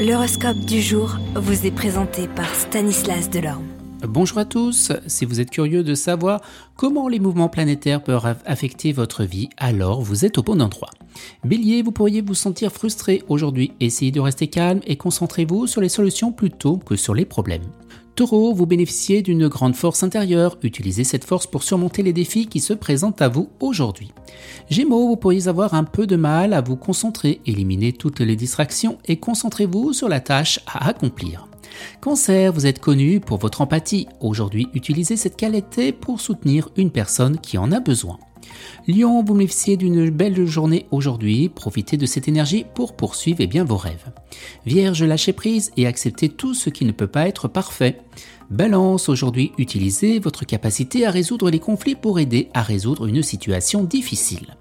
L'horoscope du jour vous est présenté par Stanislas Delorme. Bonjour à tous, si vous êtes curieux de savoir comment les mouvements planétaires peuvent affecter votre vie, alors vous êtes au bon endroit. Bélier, vous pourriez vous sentir frustré aujourd'hui, essayez de rester calme et concentrez-vous sur les solutions plutôt que sur les problèmes. Taureau, vous bénéficiez d'une grande force intérieure, utilisez cette force pour surmonter les défis qui se présentent à vous aujourd'hui. Gémeaux, vous pourriez avoir un peu de mal à vous concentrer, éliminez toutes les distractions et concentrez-vous sur la tâche à accomplir. Cancer, vous êtes connu pour votre empathie. Aujourd'hui, utilisez cette qualité pour soutenir une personne qui en a besoin. Lion, vous bénéficiez d'une belle journée aujourd'hui, profitez de cette énergie pour poursuivre eh bien, vos rêves. Vierge, lâchez prise et acceptez tout ce qui ne peut pas être parfait. Balance, aujourd'hui utilisez votre capacité à résoudre les conflits pour aider à résoudre une situation difficile.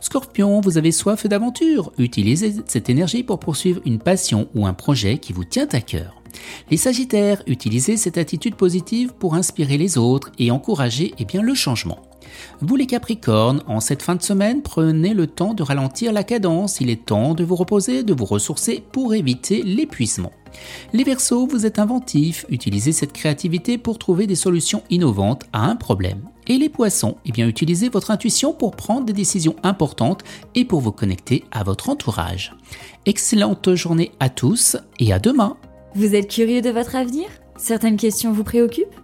Scorpion, vous avez soif d'aventure, utilisez cette énergie pour poursuivre une passion ou un projet qui vous tient à cœur. Les Sagittaires, utilisez cette attitude positive pour inspirer les autres et encourager eh le changement. Vous les Capricornes, en cette fin de semaine, prenez le temps de ralentir la cadence, il est temps de vous reposer, de vous ressourcer pour éviter l'épuisement. Les Verseaux, vous êtes inventifs, utilisez cette créativité pour trouver des solutions innovantes à un problème. Et les Poissons, eh bien utilisez votre intuition pour prendre des décisions importantes et pour vous connecter à votre entourage. Excellente journée à tous et à demain. Vous êtes curieux de votre avenir? Certaines questions vous préoccupent?